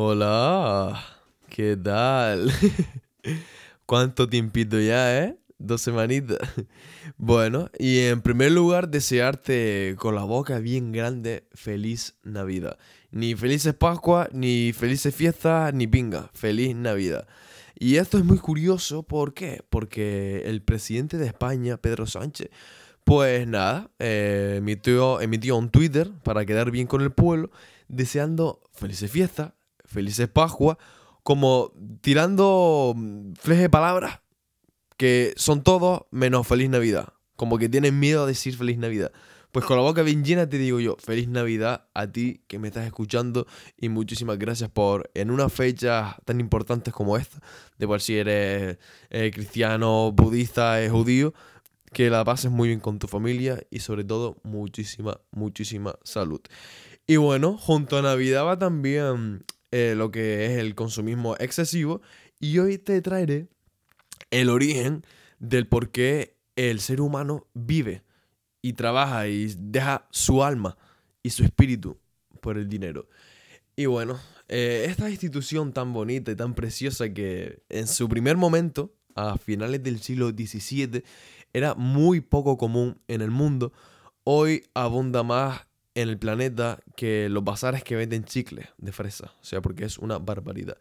Hola, ¿qué tal? ¿Cuánto tiempito ya, eh? Dos semanitas. Bueno, y en primer lugar, desearte con la boca bien grande feliz Navidad. Ni felices Pascua, ni felices fiestas, ni pinga. Feliz Navidad. Y esto es muy curioso, ¿por qué? Porque el presidente de España, Pedro Sánchez, pues nada, eh, emitió, emitió un Twitter para quedar bien con el pueblo, deseando felices fiestas, felices Pascua, como tirando mm, fleje de palabras que son todos menos feliz Navidad. Como que tienen miedo a decir feliz Navidad. Pues con la boca bien llena te digo yo, feliz Navidad a ti que me estás escuchando y muchísimas gracias por en una fecha tan importante como esta, de por si eres eh, cristiano, budista, eh, judío, que la pases muy bien con tu familia y sobre todo muchísima, muchísima salud. Y bueno, junto a Navidad va también eh, lo que es el consumismo excesivo y hoy te traeré el origen del por qué el ser humano vive y trabaja y deja su alma y su espíritu por el dinero. Y bueno, eh, esta institución tan bonita y tan preciosa que en su primer momento, a finales del siglo XVII, era muy poco común en el mundo, hoy abunda más en el planeta que los bazares que venden chicles de fresa. O sea, porque es una barbaridad.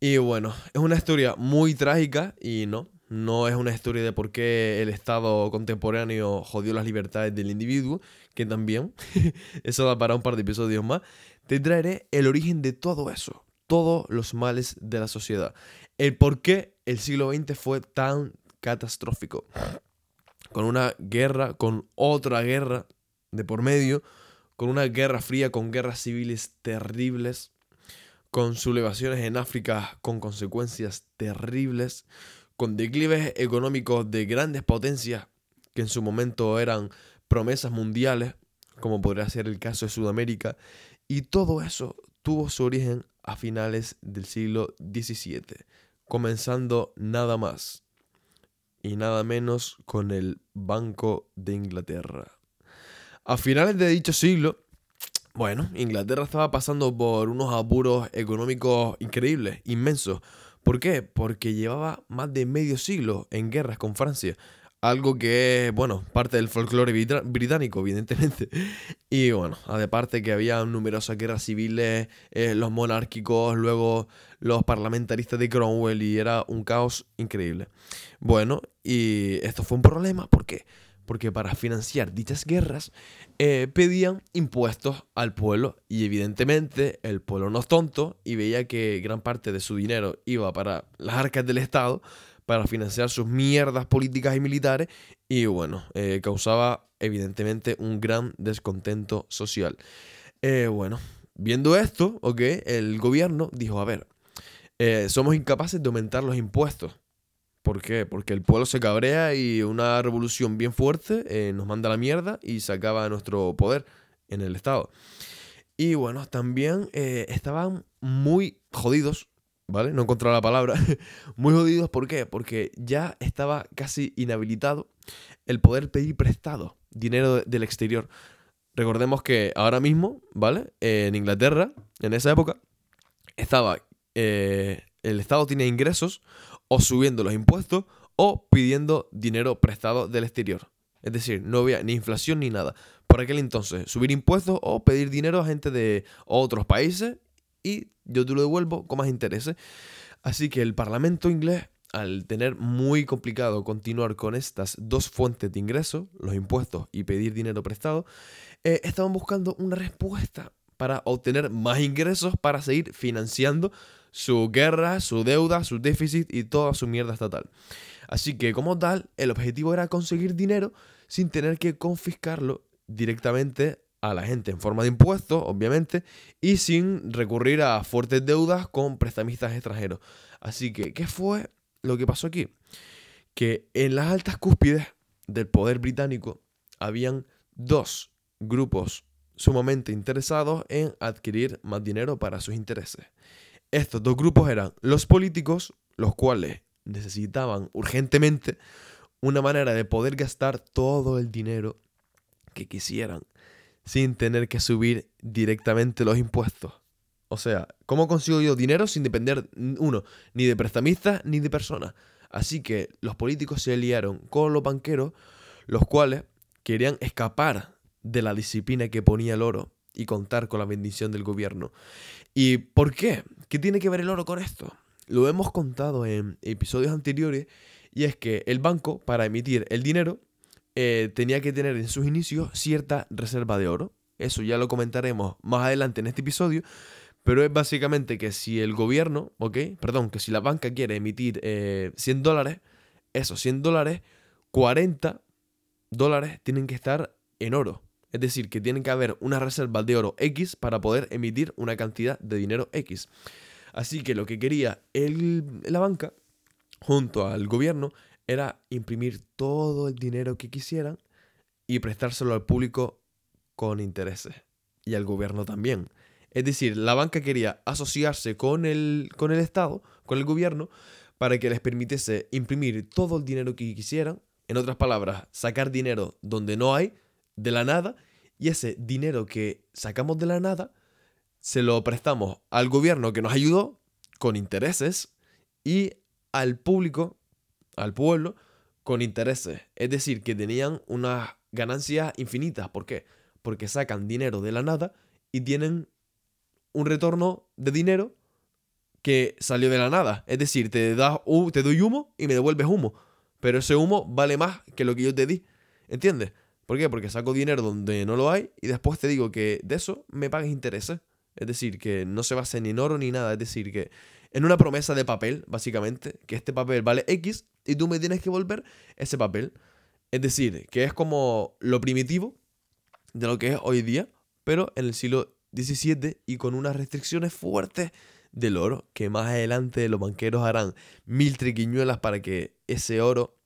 Y bueno, es una historia muy trágica y no, no es una historia de por qué el Estado contemporáneo jodió las libertades del individuo, que también, eso da para un par de episodios más. Te traeré el origen de todo eso, todos los males de la sociedad, el por qué el siglo XX fue tan catastrófico con una guerra, con otra guerra de por medio, con una guerra fría, con guerras civiles terribles, con sublevaciones en África con consecuencias terribles, con declives económicos de grandes potencias que en su momento eran promesas mundiales, como podría ser el caso de Sudamérica, y todo eso tuvo su origen a finales del siglo XVII, comenzando nada más y nada menos con el Banco de Inglaterra. A finales de dicho siglo, bueno, Inglaterra estaba pasando por unos apuros económicos increíbles, inmensos. ¿Por qué? Porque llevaba más de medio siglo en guerras con Francia. Algo que es, bueno, parte del folclore británico, evidentemente. Y bueno, aparte que había numerosas guerras civiles, eh, los monárquicos, luego los parlamentaristas de Cromwell y era un caos increíble. Bueno, y esto fue un problema, ¿por qué? Porque para financiar dichas guerras eh, pedían impuestos al pueblo y evidentemente el pueblo no es tonto y veía que gran parte de su dinero iba para las arcas del Estado para financiar sus mierdas políticas y militares y bueno, eh, causaba evidentemente un gran descontento social. Eh, bueno, viendo esto, ok, el gobierno dijo, a ver, eh, somos incapaces de aumentar los impuestos. ¿Por qué? Porque el pueblo se cabrea y una revolución bien fuerte nos manda la mierda y se acaba nuestro poder en el Estado. Y bueno, también estaban muy jodidos ¿vale? No encontré la palabra. Muy jodidos, ¿por qué? Porque ya estaba casi inhabilitado el poder pedir prestado dinero del exterior. Recordemos que ahora mismo, ¿vale? en Inglaterra, en esa época, estaba. Eh, el Estado tiene ingresos o subiendo los impuestos o pidiendo dinero prestado del exterior. Es decir, no había ni inflación ni nada. Por aquel entonces, subir impuestos o pedir dinero a gente de otros países y yo te lo devuelvo con más intereses. Así que el Parlamento inglés, al tener muy complicado continuar con estas dos fuentes de ingresos, los impuestos y pedir dinero prestado, eh, estaban buscando una respuesta para obtener más ingresos para seguir financiando su guerra, su deuda, su déficit y toda su mierda estatal. Así que como tal, el objetivo era conseguir dinero sin tener que confiscarlo directamente a la gente en forma de impuestos, obviamente, y sin recurrir a fuertes deudas con prestamistas extranjeros. Así que, ¿qué fue lo que pasó aquí? Que en las altas cúspides del poder británico habían dos grupos sumamente interesados en adquirir más dinero para sus intereses. Estos dos grupos eran los políticos, los cuales necesitaban urgentemente una manera de poder gastar todo el dinero que quisieran sin tener que subir directamente los impuestos. O sea, ¿Cómo consigo yo dinero sin depender, uno, ni de prestamistas ni de personas? Así que los políticos se aliaron con los banqueros, los cuales querían escapar de la disciplina que ponía el oro y contar con la bendición del gobierno. ¿Y por qué? ¿Qué tiene que ver el oro con esto? Lo hemos contado en episodios anteriores y es que el banco, para emitir el dinero, eh, tenía que tener en sus inicios cierta reserva de oro. Eso ya lo comentaremos más adelante en este episodio. Pero es básicamente que si el gobierno, ¿ok? Perdón, que si la banca quiere emitir 100 eh, dólares, esos 100 dólares, 40 dólares tienen que estar en oro. Es decir, que tienen que haber una reserva de oro X para poder emitir una cantidad de dinero X. Así que lo que quería la banca, junto al gobierno, era imprimir todo el dinero que quisieran y prestárselo al público con intereses. Y al gobierno también. Es decir, la banca quería asociarse con el, con el Estado, con el gobierno, para que les permitiese imprimir todo el dinero que quisieran. En otras palabras, sacar dinero donde no hay, de la nada, y ese dinero que sacamos de la nada, se lo prestamos al gobierno que nos ayudó con intereses y al público, al pueblo, con intereses. Es decir, que tenían unas ganancias infinitas. ¿Por qué? Porque sacan dinero de la nada y tienen un retorno de dinero que salió de la nada. Es decir, te, das, te doy humo y me devuelves humo. Pero ese humo vale más que lo que yo te di. ¿Entiendes? ¿Por qué? Porque saco dinero donde no lo hay y después te digo que de eso me pagues intereses. Es decir, que no se base ni en oro ni nada. Es decir, que en una promesa de papel, básicamente, que este papel vale X y tú me tienes que volver ese papel. Es decir, que es como lo primitivo de lo que es hoy día, pero en el siglo 17 y con unas restricciones fuertes del oro, que más adelante los banqueros harán mil triquiñuelas para que ese oro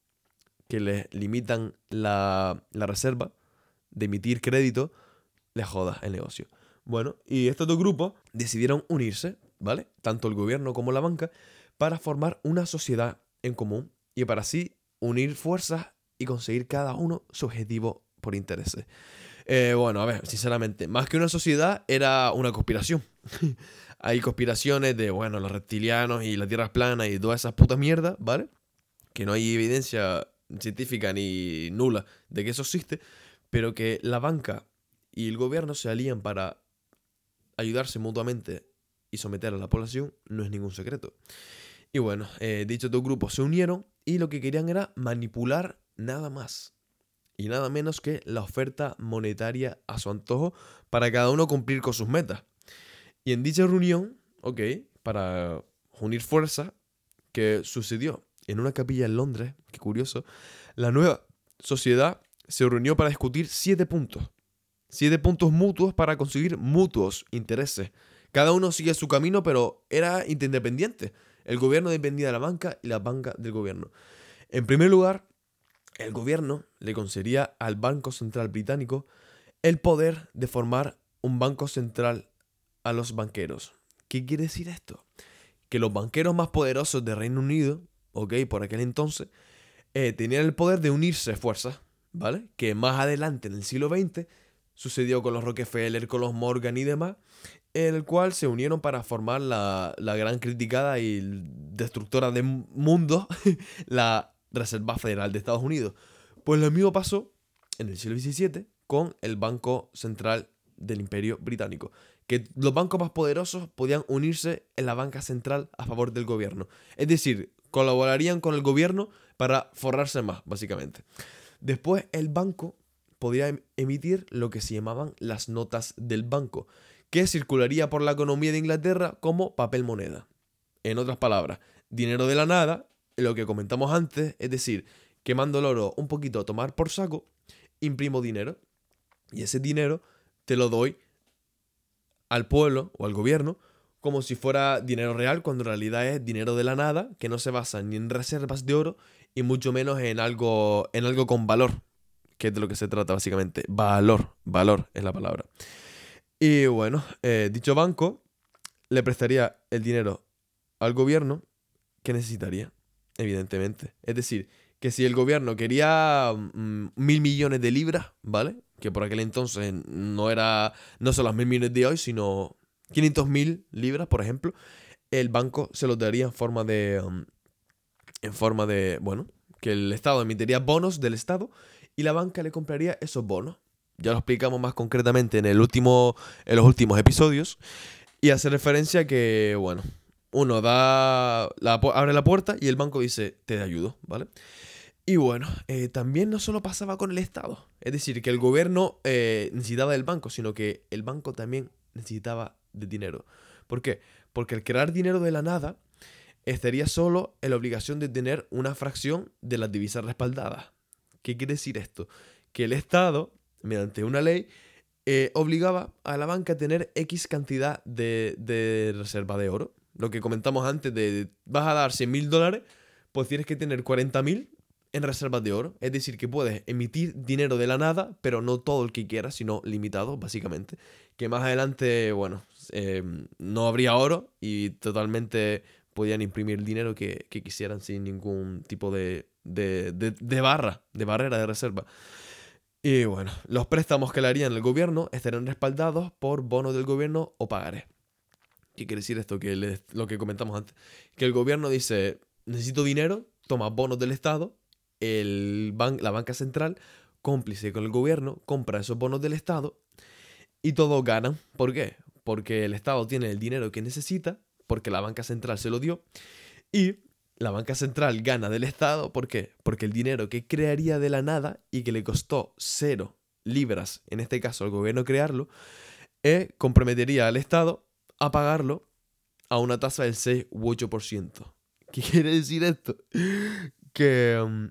que les limitan la, la reserva de emitir crédito, les joda el negocio. Bueno, y estos dos grupos decidieron unirse, ¿vale? Tanto el gobierno como la banca, para formar una sociedad en común y para así unir fuerzas y conseguir cada uno su objetivo por intereses. Eh, bueno, a ver, sinceramente, más que una sociedad, era una conspiración. Hay conspiraciones de, bueno, los reptilianos y la tierra es plana y todas esas putas mierdas, ¿vale? Que no hay evidencia científica ni nula de que eso existe, pero que la banca y el gobierno se alían para ayudarse mutuamente y someter a la población no es ningún secreto. Y bueno, eh, dichos dos grupos se unieron y lo que querían era manipular nada más y nada menos que la oferta monetaria a su antojo para cada uno cumplir con sus metas. Y en dicha reunión, ok, para unir fuerzas, que sucedió en una capilla en Londres, qué curioso, la nueva sociedad se reunió para discutir siete puntos. Siete puntos mutuos para conseguir mutuos intereses. Cada uno sigue su camino, pero era independiente. El gobierno dependía de la banca y la banca del gobierno. En primer lugar, el gobierno le concedía al Banco Central Británico el poder de formar un banco central a los banqueros. ¿Qué quiere decir esto? Que los banqueros más poderosos de Reino Unido, ok, por aquel entonces, eh, tenían el poder de unirse fuerzas, ¿vale? Que más adelante, en el siglo XX, sucedió con los Rockefeller, con los Morgan y demás, en el cual se unieron para formar la, la gran criticada y destructora del mundo, la Reserva Federal de Estados Unidos. Pues lo mismo pasó en el siglo XVII con el Banco Central del Imperio Británico, que los bancos más poderosos podían unirse en la banca central a favor del gobierno. Es decir, colaborarían con el gobierno para forrarse más, básicamente. Después el banco podía em-, emitir lo que se llamaban las notas del banco, que circularía por la economía de Inglaterra como papel moneda. En otras palabras, dinero de la nada lo que comentamos antes, es decir, quemando el oro un poquito a tomar por saco, imprimo dinero y ese dinero te lo doy al pueblo o al gobierno como si fuera dinero real, cuando en realidad es dinero de la nada, que no se basa ni en reservas de oro y mucho menos en algo, en algo con valor, que es de lo que se trata básicamente. Valor, valor es la palabra. Y bueno, eh, dicho banco le prestaría el dinero al gobierno que necesitaría evidentemente. Es decir, que si el gobierno quería mm, mil millones de libras, ¿vale? Que por aquel entonces no era, no son las mil millones de hoy, sino 500.000 libras, por ejemplo, el banco se los daría en forma de... Um, en forma de, bueno, que el Estado emitiría bonos del Estado y la banca le compraría esos bonos. Ya lo explicamos más concretamente en, el último, en los últimos episodios. Y hace referencia que, bueno, uno da abre la puerta y el banco dice, te ayudo, ¿vale? Y bueno, eh, también no solo pasaba con el Estado, es decir, que el gobierno eh, necesitaba del banco, sino que el banco también necesitaba de dinero. ¿Por qué? Porque el crear dinero de la nada estaría solo en la obligación de tener una fracción de las divisas respaldadas. ¿Qué quiere decir esto? Que el Estado, mediante una ley, eh, obligaba a la banca a tener X cantidad de, de, reserva de oro. Lo que comentamos antes de vas a dar 100 mil dólares, pues tienes que tener 40 mil en reservas de oro. Es decir, que puedes emitir dinero de la nada, pero no todo el que quieras, sino limitado, básicamente. Que más adelante, bueno, eh, no habría oro y totalmente podían imprimir el dinero que, quisieran sin ningún tipo de, de, de, barra, de barrera de reserva. Y bueno, los préstamos que le harían el gobierno estarían respaldados por bonos del gobierno o pagarés. ¿Qué quiere decir esto? Que lo que comentamos antes. Que el gobierno dice, necesito dinero, toma bonos del Estado, el la banca central, cómplice con el gobierno, compra esos bonos del Estado y todos ganan. ¿Por qué? Porque el Estado tiene el dinero que necesita, porque la banca central se lo dio, y la banca central gana del Estado. ¿Por qué? Porque el dinero que crearía de la nada y que le costó cero libras, en este caso al gobierno crearlo, eh, comprometería al Estado a pagarlo a una tasa del 6 u 8%. ¿Qué quiere decir esto? Que mm,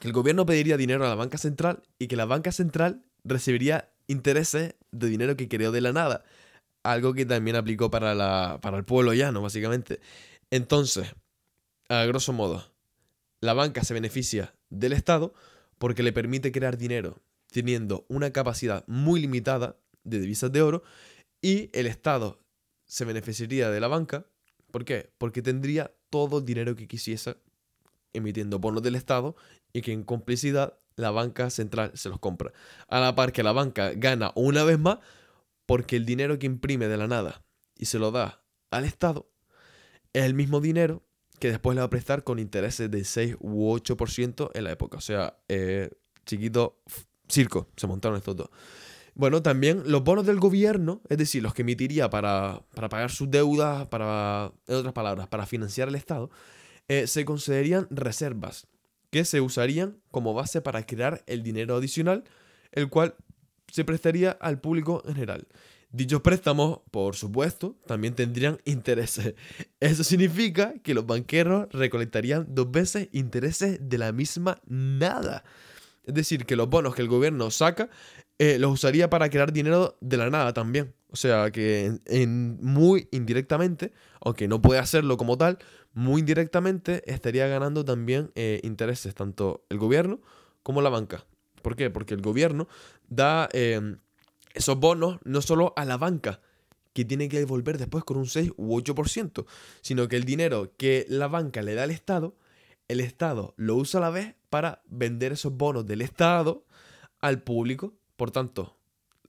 que el gobierno pediría dinero a la banca central y que la banca central recibiría intereses de dinero que creó de la nada. Algo que también aplicó para, la, para el pueblo llano, básicamente. Entonces, a grosso modo, la banca se beneficia del Estado porque le permite crear dinero teniendo una capacidad muy limitada de divisas de oro y el Estado se beneficiaría de la banca. ¿Por qué? Porque tendría todo el dinero que quisiese emitiendo bonos del Estado y que en complicidad la banca central se los compra. A la par que la banca gana una vez más porque el dinero que imprime de la nada y se lo da al Estado es el mismo dinero que después le va a prestar con intereses de 6 u 8% en la época. O sea, eh, chiquito, circo, se montaron estos dos. Bueno, también los bonos del gobierno, es decir, los que emitiría para, para pagar sus deudas, para, en otras palabras, para financiar el Estado, eh, se concederían reservas que se usarían como base para crear el dinero adicional, el cual se prestaría al público en general. Dichos préstamos, por supuesto, también tendrían intereses. Eso significa que los banqueros recolectarían dos veces intereses de la misma nada. Es decir, que los bonos que el gobierno saca eh, los usaría para crear dinero de la nada también. O sea que en, muy indirectamente, aunque no puede hacerlo como tal, muy indirectamente estaría ganando también eh, intereses tanto el gobierno como la banca. ¿Por qué? Porque el gobierno da em, esos bonos no solo a la banca, que tiene que devolver después con un 6 u 8%, sino que el dinero que la banca le da al Estado, el Estado lo usa a la vez para vender esos bonos del Estado al público. Por tanto,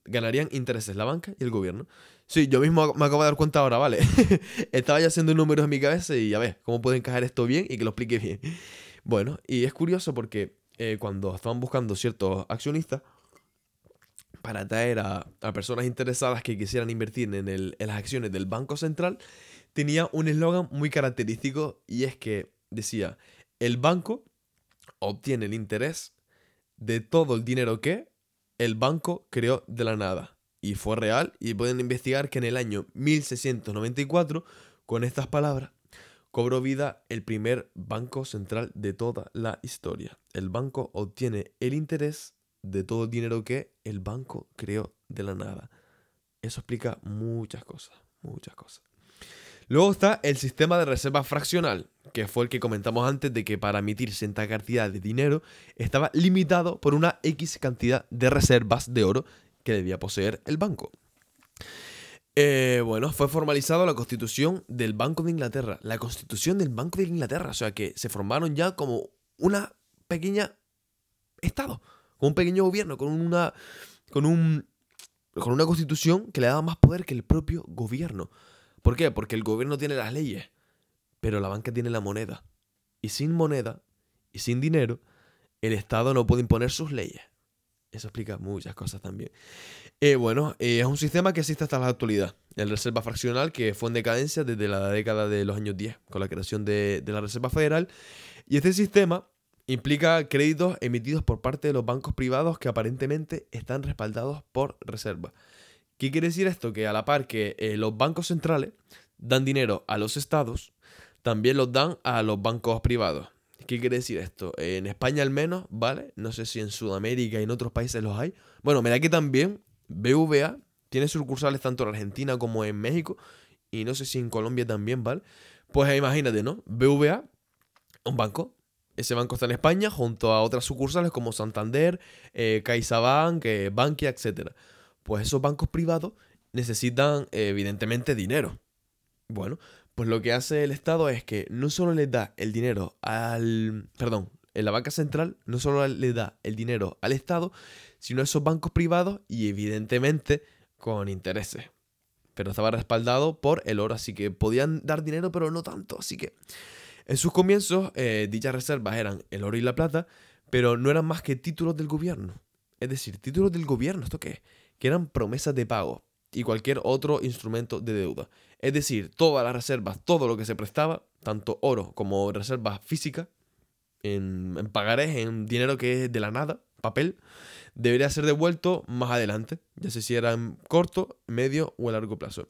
ganarían intereses la banca y el gobierno. Sí, yo mismo me acabo de dar cuenta ahora, ¿vale? Estaba ya haciendo números en mi cabeza y a ver cómo puedo encajar esto bien y que lo explique bien. Bueno, y es curioso porque eh, cuando estaban buscando ciertos accionistas para atraer a, personas interesadas que quisieran invertir en, en las acciones del Banco Central, tenía un eslogan muy característico y es que decía, el banco obtiene el interés de todo el dinero que el banco creó de la nada. Y fue real y pueden investigar que en el año 1694, con estas palabras, cobró vida el primer banco central de toda la historia. El banco obtiene el interés de todo el dinero que el banco creó de la nada. Eso explica muchas cosas, muchas cosas. Luego está el sistema de reserva fraccional, que fue el que comentamos antes de que para emitir cierta cantidad de dinero estaba limitado por una X cantidad de reservas de oro que debía poseer el banco. Eh, bueno, fue formalizado la constitución del Banco de Inglaterra. La constitución del Banco de Inglaterra. O sea que se formaron ya como una pequeña Estado. Con un pequeño gobierno. Con una. Con un. con una constitución que le daba más poder que el propio gobierno. ¿Por qué? Porque el gobierno tiene las leyes, pero la banca tiene la moneda. Y sin moneda y sin dinero, el Estado no puede imponer sus leyes. Eso explica muchas cosas también. Eh, bueno, eh, es un sistema que existe hasta la actualidad. El Reserva Fraccional, que fue en decadencia desde la década de los años 10, con la creación de, la Reserva Federal. Y este sistema implica créditos emitidos por parte de los bancos privados que aparentemente están respaldados por reserva. ¿Qué quiere decir esto? Que a la par que eh, los bancos centrales dan dinero a los estados, también los dan a los bancos privados. ¿Qué quiere decir esto? En España al menos, ¿vale? No sé si en Sudamérica y en otros países los hay. Bueno, me da que también BVA tiene sucursales tanto en Argentina como en México y no sé si en Colombia también, ¿vale? Pues imagínate, ¿no? BVA, un banco. Ese banco está en España junto a otras sucursales como Santander, eh, CaixaBank, eh, Bankia, etc. Pues esos bancos privados necesitan evidentemente dinero. Bueno, pues lo que hace el Estado es que no solo le da el dinero al... Perdón, en la banca central no solo le da el dinero al Estado, sino a esos bancos privados y evidentemente con intereses. Pero estaba respaldado por el oro, así que podían dar dinero, pero no tanto. Así que en sus comienzos eh, dichas reservas eran el oro y la plata, pero no eran más que títulos del gobierno. Es decir, títulos del gobierno, ¿esto qué? Que eran promesas de pago y cualquier otro instrumento de deuda. Es decir, todas las reservas, todo lo que se prestaba, tanto oro como reservas físicas, en, en pagarés, en dinero que es de la nada, papel, debería ser devuelto más adelante, ya sé si era en corto, medio o a largo plazo.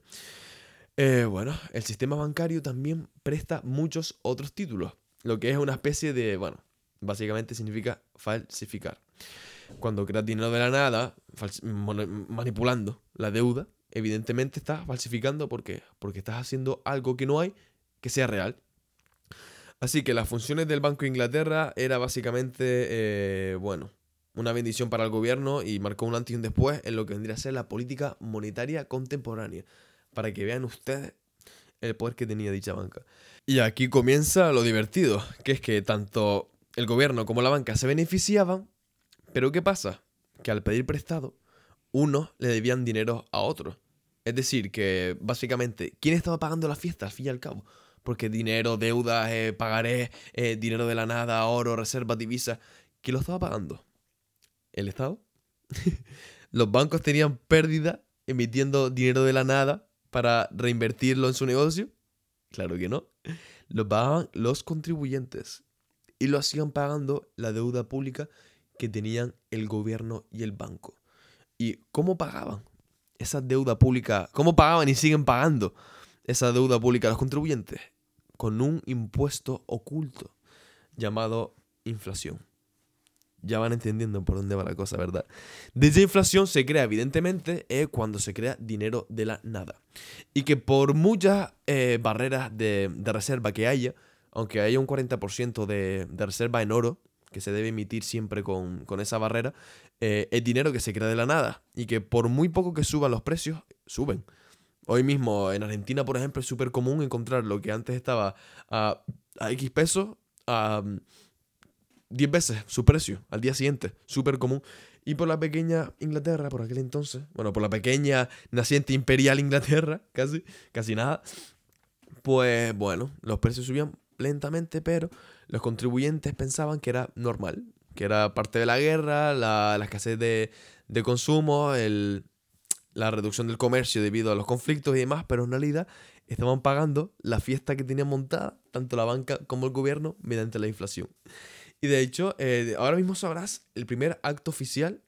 Eh, bueno, el sistema bancario también presta muchos otros títulos, lo que es una especie de, bueno, básicamente significa falsificar. Cuando creas dinero de la nada, manipulando la deuda, evidentemente estás falsificando. ¿Por qué? Porque estás haciendo algo que no hay que sea real. Así que las funciones del Banco de Inglaterra era básicamente, eh, bueno, una bendición para el gobierno y marcó un antes y un después en lo que vendría a ser la política monetaria contemporánea. Para que vean ustedes el poder que tenía dicha banca. Y aquí comienza lo divertido, que es que tanto el gobierno como la banca se beneficiaban, pero ¿qué pasa? Que al pedir prestado, unos le debían dinero a otros. Es decir, que básicamente, ¿quién estaba pagando la fiesta al fin y al cabo? Porque dinero, deudas, eh, pagaré, eh, dinero de la nada, oro, reservas, divisas, ¿quién lo estaba pagando? ¿El Estado? ¿Los bancos tenían pérdida emitiendo dinero de la nada para reinvertirlo en su negocio? Claro que no. Lo pagaban los contribuyentes y lo hacían pagando la deuda pública que tenían el gobierno y el banco. ¿Y cómo pagaban? Esa deuda pública, ¿cómo pagaban y siguen pagando esa deuda pública los contribuyentes? Con un impuesto oculto llamado inflación. Ya van entendiendo por dónde va la cosa, ¿verdad? Dicha inflación se crea, evidentemente, eh, cuando se crea dinero de la nada. Y que por muchas eh, barreras de, reserva que haya, aunque haya un 40% de, de reserva en oro, que se debe emitir siempre con, esa barrera, eh, es dinero que se crea de la nada y que por muy poco que suban los precios, suben. Hoy mismo en Argentina, por ejemplo, es súper común encontrar lo que antes estaba a, X pesos a 10 mm, veces su precio al día siguiente. Súper común. Y por la pequeña Inglaterra, por aquel entonces, bueno, por la pequeña naciente imperial Inglaterra, casi, casi nada, pues bueno, los precios subían lentamente, pero los contribuyentes pensaban que era normal, que era parte de la guerra, la, escasez de, consumo, la reducción del comercio debido a los conflictos y demás, pero en realidad estaban pagando la fiesta que tenían montada, tanto la banca como el gobierno, mediante la inflación. Y de hecho, eh, ahora mismo sabrás el primer acto oficial,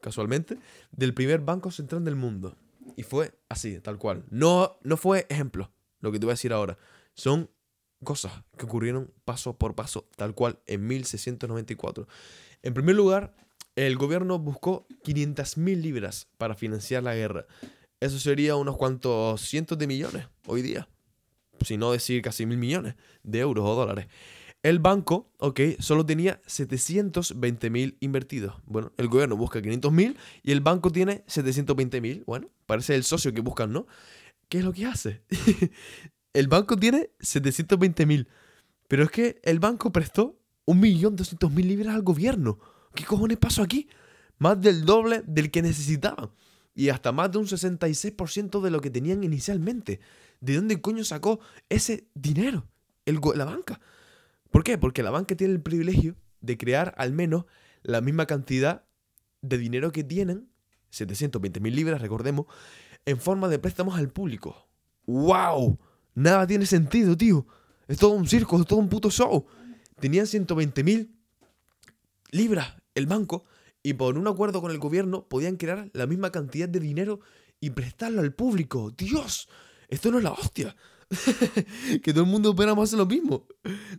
casualmente, del primer banco central del mundo. Y fue así, tal cual. No, no fue ejemplo, lo que te voy a decir ahora. Son cosas que ocurrieron paso por paso, tal cual, en 1694. En primer lugar, el gobierno buscó 500.000 libras para financiar la guerra. Eso sería unos cuantos cientos de millones hoy día. Si no decir casi mil millones de euros o dólares. El banco, ok, solo tenía 720.000 invertidos. Bueno, el gobierno busca 500.000 y el banco tiene 720.000. Bueno, parece el socio que buscan, ¿no? ¿Qué es lo que hace? el banco tiene 720 mil. Pero es que el banco prestó 1.200.000 libras al gobierno. ¿Qué cojones pasó aquí? Más del doble del que necesitaban. y hasta más de un 66% de lo que tenían inicialmente. ¿De dónde coño sacó ese dinero? El, la banca. ¿Por qué? Porque la banca tiene el privilegio de crear al menos la misma cantidad de dinero que tienen, 720 mil libras, recordemos, en forma de préstamos al público. ¡Wow! Nada tiene sentido, tío. Es todo un circo, es todo un puto show. Tenían 120 mil libras el banco y por un acuerdo con el gobierno podían crear la misma cantidad de dinero y prestarlo al público. ¡Dios! Esto no es la hostia. que todo el mundo opera más lo mismo.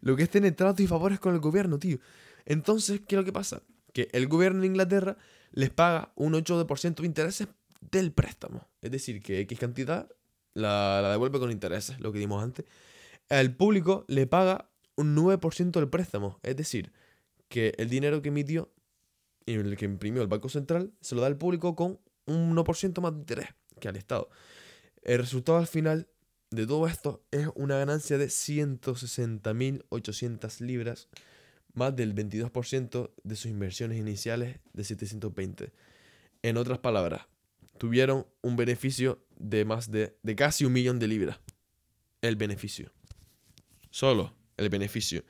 Lo que es tener tratos y favores con el gobierno, tío. Entonces, ¿qué es lo que pasa? Que el gobierno de Inglaterra les paga un 8% de intereses del préstamo. Es decir, que X cantidad la, la devuelve con intereses, lo que dimos antes. El público le paga un 9% del préstamo. Es decir, que el dinero que emitió y el que imprimió el Banco Central se lo da al público con un 1% más de interés que al Estado. El resultado al final de todo esto es una ganancia de 160.800 libras, más del 22% de sus inversiones iniciales de 720. En otras palabras, tuvieron un beneficio de más de, de casi un millón de libras. El beneficio. Solo el beneficio.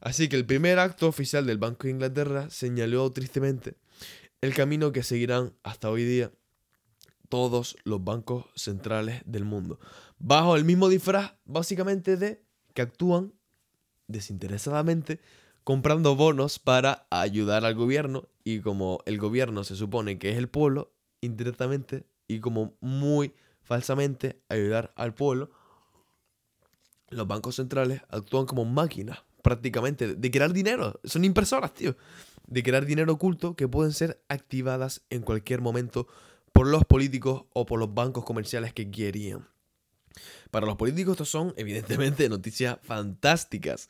Así que el primer acto oficial del Banco de Inglaterra señaló tristemente el camino que seguirán hasta hoy día todos los bancos centrales del mundo, bajo el mismo disfraz básicamente de que actúan desinteresadamente comprando bonos para ayudar al gobierno y como el gobierno se supone que es el pueblo, indirectamente y como muy falsamente ayudar al pueblo, los bancos centrales actúan como máquinas prácticamente de crear dinero. Son impresoras, tío. De crear dinero oculto que pueden ser activadas en cualquier momento por los políticos o por los bancos comerciales que querían. Para los políticos estos son, evidentemente, noticias fantásticas.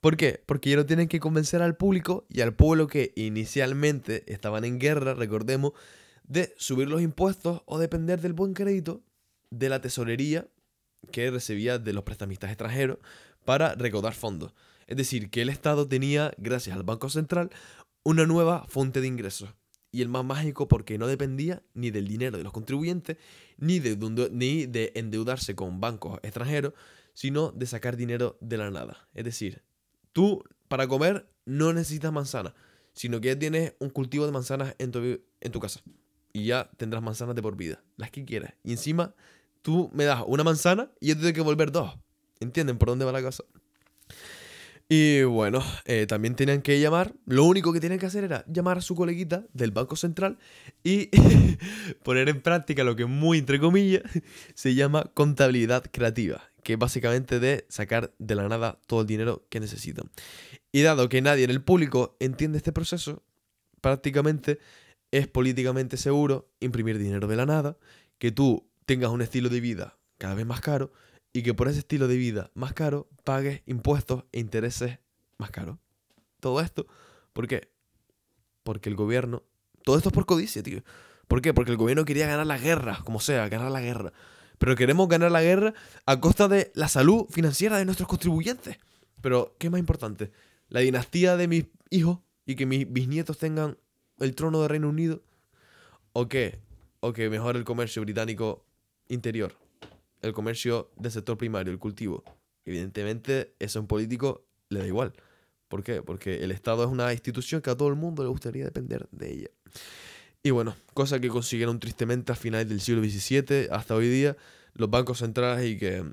¿Por qué? Porque ellos tienen que convencer al público y al pueblo que inicialmente estaban en guerra, recordemos, de subir los impuestos o depender del buen crédito de la tesorería que recibía de los prestamistas extranjeros para recaudar fondos. Es decir, que el Estado tenía, gracias al Banco Central, una nueva fuente de ingresos. Y el más mágico porque no dependía ni del dinero de los contribuyentes, ni de, ni de endeudarse con bancos extranjeros, sino de sacar dinero de la nada. Es decir, tú para comer no necesitas manzanas, sino que ya tienes un cultivo de manzanas en tu, en tu casa. Y ya tendrás manzanas de por vida, las que quieras. Y encima tú me das una manzana y yo te tengo que volver dos. ¿Entienden por dónde va la cosa? Y bueno, eh, también tenían que llamar, lo único que tenían que hacer era llamar a su coleguita del Banco Central y poner en práctica lo que muy entre comillas se llama contabilidad creativa, que es básicamente de sacar de la nada todo el dinero que necesitan. Y dado que nadie en el público entiende este proceso, prácticamente es políticamente seguro imprimir dinero de la nada, que tú tengas un estilo de vida cada vez más caro y que por ese estilo de vida más caro pagues impuestos e intereses más caros. Todo esto, ¿por qué? Porque el gobierno... Todo esto es por codicia, tío. ¿Por qué? Porque el gobierno quería ganar la guerra, como sea, ganar la guerra. Pero queremos ganar la guerra a costa de la salud financiera de nuestros contribuyentes. Pero, ¿qué es más importante? ¿La dinastía de mis hijos y que mis bisnietos tengan el trono de Reino Unido? ¿O qué? ¿O que mejore el comercio británico interior? el comercio del sector primario, el cultivo. Evidentemente, eso a un político le da igual. ¿Por qué? Porque el Estado es una institución que a todo el mundo le gustaría depender de ella. Y bueno, cosa que consiguieron tristemente a finales del siglo XVII hasta hoy día los bancos centrales y que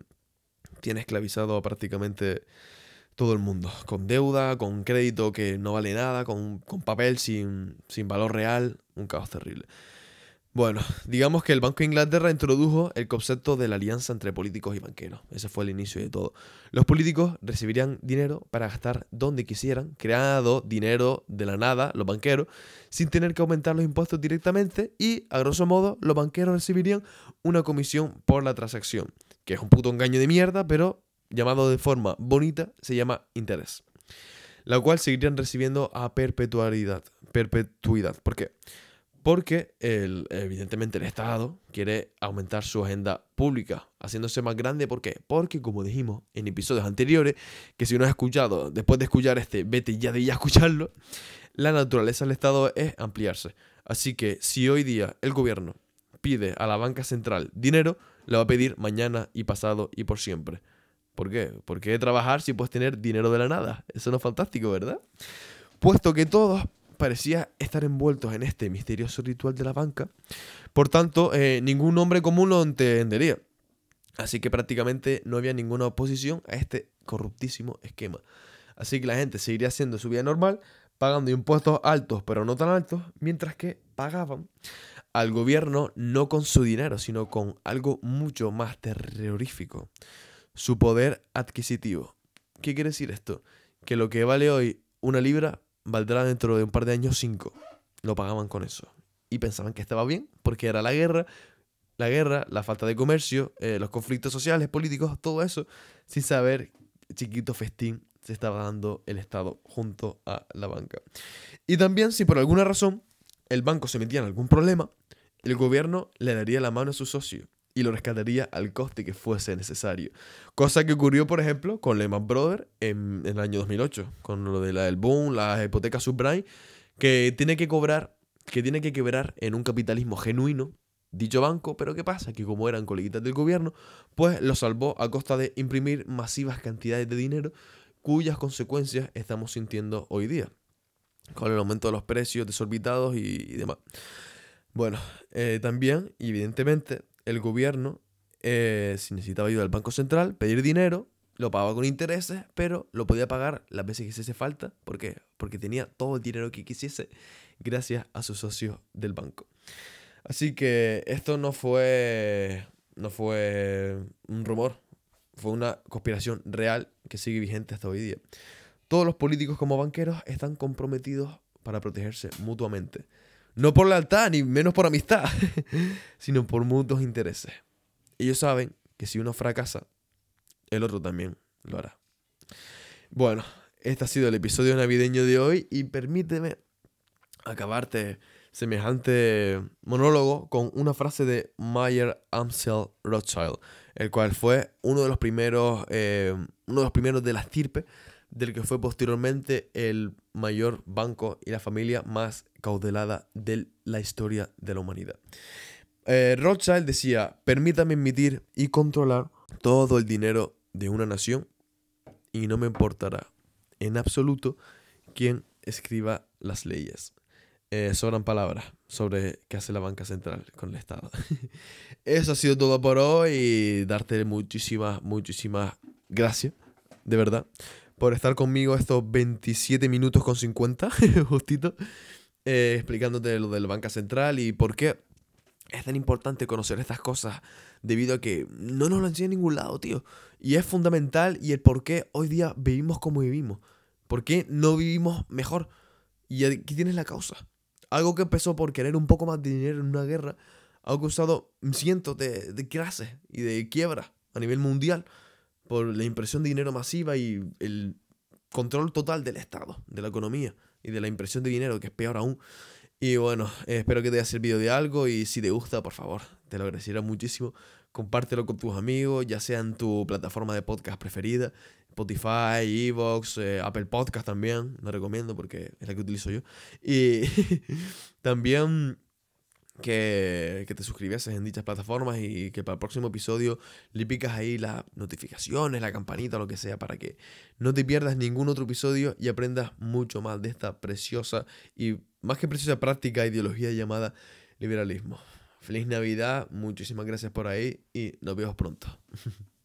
tiene esclavizado prácticamente todo el mundo. Con deuda, con crédito que no vale nada, con, con papel sin, sin valor real, un caos terrible. Bueno, digamos que el Banco de Inglaterra introdujo el concepto de la alianza entre políticos y banqueros. Ese fue el inicio de todo. Los políticos recibirían dinero para gastar donde quisieran, creando dinero de la nada, los banqueros, sin tener que aumentar los impuestos directamente y, a grosso modo, los banqueros recibirían una comisión por la transacción, que es un puto engaño de mierda, pero llamado de forma bonita, se llama interés. La cual seguirían recibiendo a perpetuidad. Perpetuidad. ¿Por qué? porque el, evidentemente el Estado quiere aumentar su agenda pública, haciéndose más grande. ¿Por qué? Porque, como dijimos en episodios anteriores, que si no has escuchado, después de escuchar este, vete ya de ya escucharlo, la naturaleza del Estado es ampliarse. Así que si hoy día el gobierno pide a la banca central dinero, le va a pedir mañana y pasado y por siempre. ¿Por qué? ¿Por qué trabajar si puedes tener dinero de la nada? Eso no es fantástico, ¿verdad? Puesto que todos parecía estar envueltos en este misterioso ritual de la banca, por tanto, eh, ningún hombre común lo entendería. Así que prácticamente no había ninguna oposición a este corruptísimo esquema. Así que la gente seguiría haciendo su vida normal, pagando impuestos altos pero no tan altos, mientras que pagaban al gobierno no con su dinero, sino con algo mucho más terrorífico, su poder adquisitivo. ¿Qué quiere decir esto? Que lo que vale hoy una libra valdrá dentro de un par de años cinco. Lo pagaban con eso. Y pensaban que estaba bien, porque era la guerra, la guerra, la falta de comercio, eh, los conflictos sociales, políticos, todo eso, sin saber, chiquito festín, se estaba dando el Estado junto a la banca. Y también, si por alguna razón el banco se metía en algún problema, el gobierno le daría la mano a su socio y lo rescataría al coste que fuese necesario. Cosa que ocurrió, por ejemplo, con Lehman Brothers en, el año 2008, con lo de la del boom, las hipotecas subprime, que tiene que cobrar, que tiene que quebrar en un capitalismo genuino dicho banco, pero ¿qué pasa? Que como eran coleguitas del gobierno, pues lo salvó a costa de imprimir masivas cantidades de dinero cuyas consecuencias estamos sintiendo hoy día, con el aumento de los precios desorbitados y, demás. Bueno, eh, también, evidentemente, el gobierno, eh, si necesitaba ayuda del Banco Central, pedir dinero, lo pagaba con intereses, pero lo podía pagar las veces que hiciese falta. ¿Por? Porque tenía todo el dinero que quisiese gracias a sus socios del banco. Así que esto no fue, no fue un rumor, fue una conspiración real que sigue vigente hasta hoy día. Todos los políticos como banqueros están comprometidos para protegerse mutuamente. No por lealtad, ni menos por amistad, sino por mutuos intereses. Ellos saben que si uno fracasa, el otro también lo hará. Bueno, este ha sido el episodio navideño de hoy y permíteme acabarte semejante monólogo con una frase de Mayer Amsel Rothschild, el cual fue uno de los primeros, eh, uno de los primeros de la estirpe del que fue posteriormente el mayor banco y la familia más cautelada de la historia de la humanidad. Eh, Rothschild decía, permítame emitir y controlar todo el dinero de una nación y no me importará en absoluto quién escriba las leyes eh, sobran palabras sobre qué hace la banca central con el Estado. Eso ha sido todo por hoy y darte muchísimas, muchísimas gracias, de verdad, por estar conmigo estos 27 minutos con 50, justito, eh, explicándote lo de la banca central y por qué es tan importante conocer estas cosas debido a que no nos lo enseña en ningún lado, tío. Y es fundamental y el por qué hoy día vivimos como vivimos. ¿Por qué no vivimos mejor? Y aquí tienes la causa. Algo que empezó por querer un poco más de dinero en una guerra ha causado cientos de, de clases y de quiebras a nivel mundial por la impresión de dinero masiva y el control total del Estado, de la economía y de la impresión de dinero, que es peor aún. Y bueno, espero que te haya servido de algo y si te gusta, por favor, te lo agradecería muchísimo. Compártelo con tus amigos, ya sea en tu plataforma de podcast preferida, Spotify, Evox, eh, Apple Podcast también, lo recomiendo porque es la que utilizo yo. Y también que, que, te suscribieses en dichas plataformas y que para el próximo episodio le picas ahí las notificaciones, la campanita, lo que sea, para que no te pierdas ningún otro episodio y aprendas mucho más de esta preciosa y más que preciosa práctica ideología llamada liberalismo. Feliz Navidad, muchísimas gracias por ahí y nos vemos pronto.